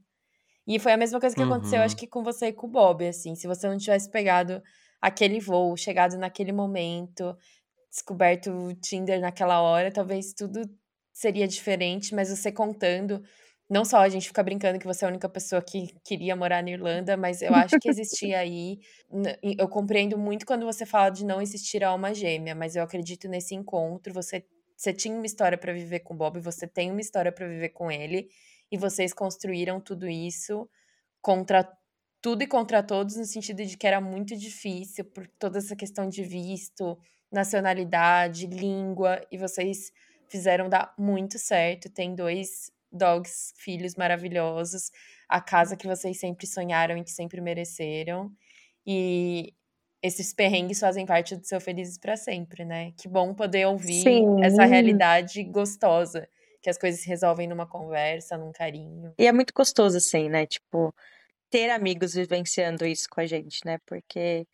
E foi a mesma coisa que aconteceu, acho Uhum. que com você e com o Bob, assim. Se você não tivesse pegado aquele voo, chegado naquele momento, descoberto o Tinder naquela hora, talvez tudo seria diferente, mas você contando não só a gente fica brincando que você é a única pessoa que queria morar na Irlanda, mas eu acho que existia <laughs> aí. Eu compreendo muito quando você fala de não existir alma gêmea, mas eu acredito nesse encontro. Você, você tinha uma história para viver com o Bob, você tem uma história para viver com ele, e vocês construíram tudo isso contra tudo e contra todos, no sentido de que era muito difícil, por toda essa questão de visto, nacionalidade, língua, e vocês fizeram dar muito certo. Tem dois dogs, filhos maravilhosos, a casa que vocês sempre sonharam e que sempre mereceram. E esses perrengues fazem parte do seu Felizes para Sempre, né? Que bom poder ouvir Sim. essa realidade gostosa, que as coisas se resolvem numa conversa, num carinho. E é muito gostoso, assim, né? Tipo, ter amigos vivenciando isso com a gente, né? Porque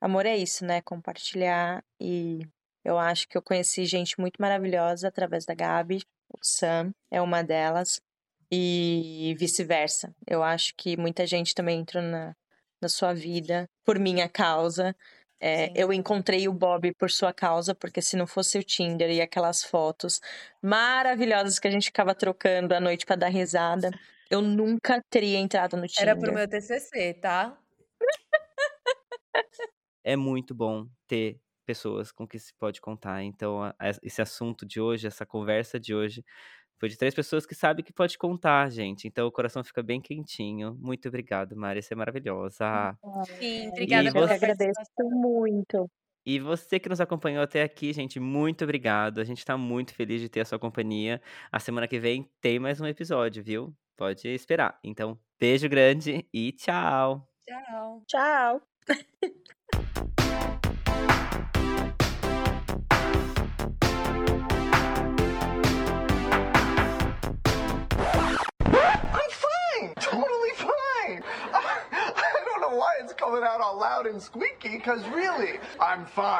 amor é isso, né? Compartilhar. E eu acho que eu conheci gente muito maravilhosa através da Gabi, o Sam é uma delas, e vice-versa. Eu acho que muita gente também entrou na, na sua vida por minha causa. É, eu encontrei o Bob por sua causa, porque se não fosse o Tinder e aquelas fotos maravilhosas que a gente ficava trocando à noite para dar risada, eu nunca teria entrado no Tinder. Era pro meu TCC, tá? É muito bom ter pessoas com que se pode contar. Então, esse assunto de hoje, essa conversa de hoje, foi de três pessoas que sabem que pode contar, gente. Então, o coração fica bem quentinho. Muito obrigado, Mari. Você é maravilhosa. Sim, obrigada e você... agradeço muito. E você que nos acompanhou até aqui, gente, muito obrigado. A gente está muito feliz de ter a sua companhia. A semana que vem tem mais um episódio, viu? Pode esperar. Então, beijo grande e tchau. Tchau. Tchau. <laughs> coming out all loud and squeaky, because really, I'm fine.